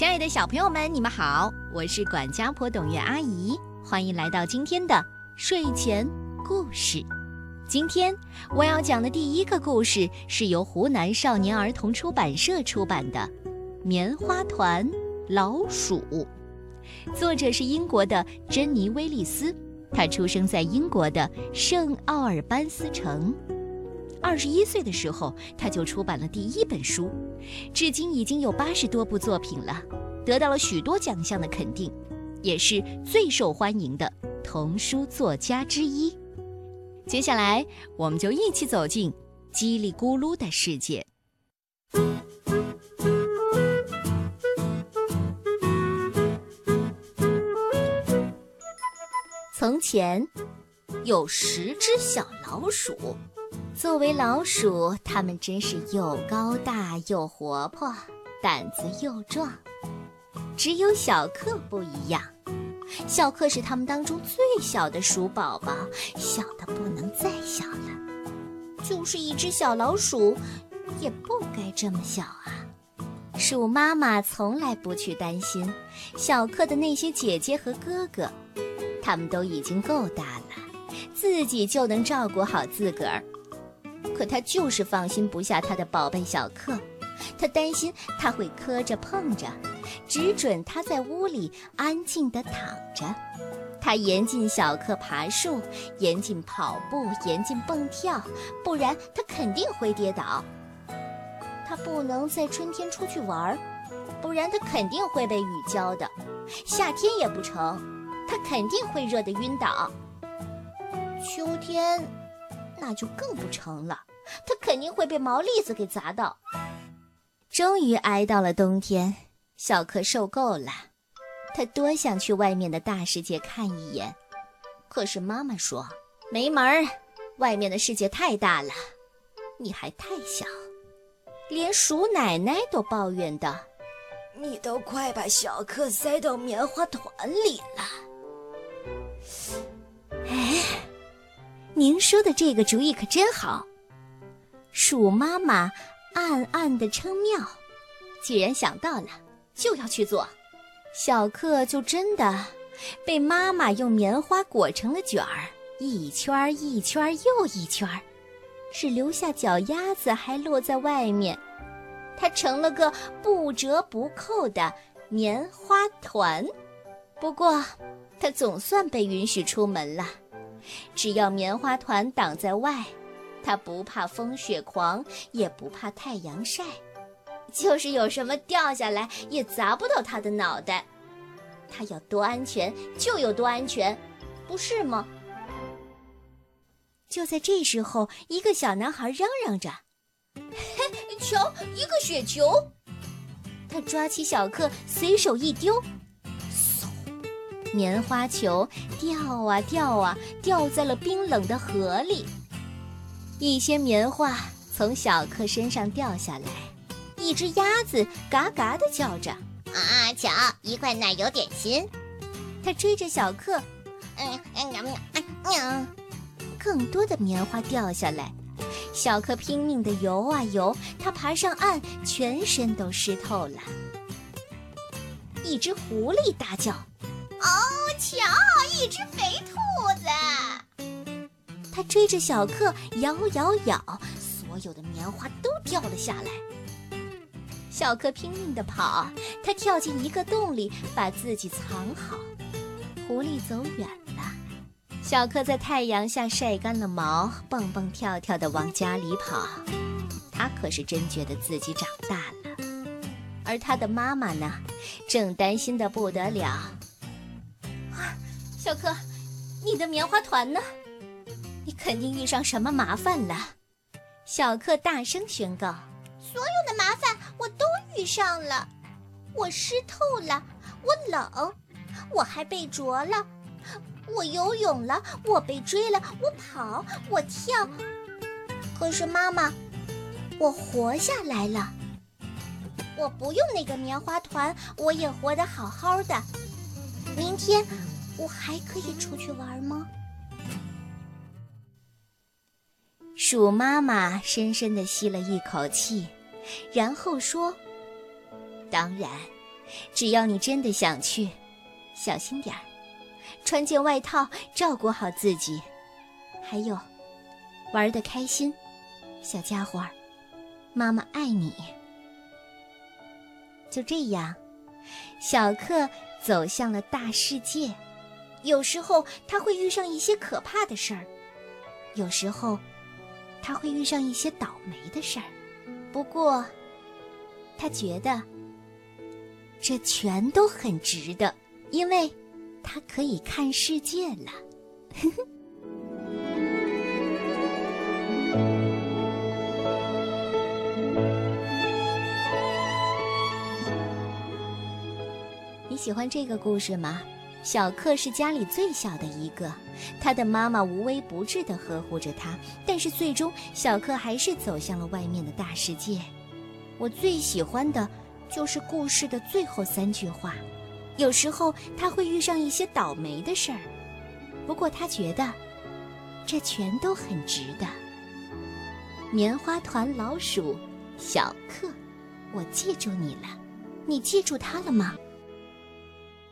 亲爱的小朋友们，你们好，我是管家婆董月阿姨，欢迎来到今天的睡前故事。今天我要讲的第一个故事是由湖南少年儿童出版社出版的《棉花团老鼠》，作者是英国的珍妮·威利斯，她出生在英国的圣奥尔班斯城。二十一岁的时候，他就出版了第一本书，至今已经有八十多部作品了，得到了许多奖项的肯定，也是最受欢迎的童书作家之一。接下来，我们就一起走进叽里咕噜的世界。从前，有十只小老鼠。作为老鼠，它们真是又高大又活泼，胆子又壮。只有小克不一样，小克是它们当中最小的鼠宝宝，小的不能再小了。就是一只小老鼠，也不该这么小啊！鼠妈妈从来不去担心小克的那些姐姐和哥哥，他们都已经够大了，自己就能照顾好自个儿。可他就是放心不下他的宝贝小克，他担心他会磕着碰着，只准他在屋里安静地躺着。他严禁小克爬树，严禁跑步，严禁蹦跳，不然他肯定会跌倒。他不能在春天出去玩儿，不然他肯定会被雨浇的。夏天也不成，他肯定会热得晕倒。秋天。那就更不成了，他肯定会被毛栗子给砸到。终于挨到了冬天，小克受够了，他多想去外面的大世界看一眼，可是妈妈说没门儿，外面的世界太大了，你还太小。连鼠奶奶都抱怨道：“你都快把小克塞到棉花团里了。”您说的这个主意可真好，鼠妈妈暗暗的称妙。既然想到了，就要去做。小克就真的被妈妈用棉花裹成了卷儿，一圈儿一圈儿又一圈儿，只留下脚丫子还落在外面。它成了个不折不扣的棉花团。不过，它总算被允许出门了。只要棉花团挡在外，它不怕风雪狂，也不怕太阳晒，就是有什么掉下来也砸不到它的脑袋。它要多安全就有多安全，不是吗？就在这时候，一个小男孩嚷嚷着：“嘿，瞧，一个雪球！”他抓起小克，随手一丢。棉花球掉啊掉啊，掉在了冰冷的河里。一些棉花从小克身上掉下来，一只鸭子嘎嘎地叫着：“啊，瞧，一块奶油点心！”它追着小克，嗯嗯嗯，更多的棉花掉下来，小克拼命地游啊游，他爬上岸，全身都湿透了。一只狐狸大叫。哦，瞧，一只肥兔子！它追着小克咬咬咬，所有的棉花都掉了下来。小克拼命地跑，他跳进一个洞里，把自己藏好。狐狸走远了，小克在太阳下晒干了毛，蹦蹦跳跳地往家里跑。他可是真觉得自己长大了，而他的妈妈呢，正担心得不得了。小克，你的棉花团呢？你肯定遇上什么麻烦了。小克大声宣告：“所有的麻烦我都遇上了，我湿透了，我冷，我还被啄了，我游泳了，我被追了，我跑，我跳。可是妈妈，我活下来了。我不用那个棉花团，我也活得好好的。明天。”我还可以出去玩吗？鼠妈妈深深的吸了一口气，然后说：“当然，只要你真的想去，小心点儿，穿件外套，照顾好自己。还有，玩的开心，小家伙儿，妈妈爱你。就这样，小克走向了大世界。有时候他会遇上一些可怕的事儿，有时候他会遇上一些倒霉的事儿。不过，他觉得这全都很值得，因为他可以看世界了。你喜欢这个故事吗？小克是家里最小的一个，他的妈妈无微不至地呵护着他，但是最终小克还是走向了外面的大世界。我最喜欢的就是故事的最后三句话。有时候他会遇上一些倒霉的事儿，不过他觉得这全都很值得。棉花团老鼠，小克，我记住你了，你记住他了吗？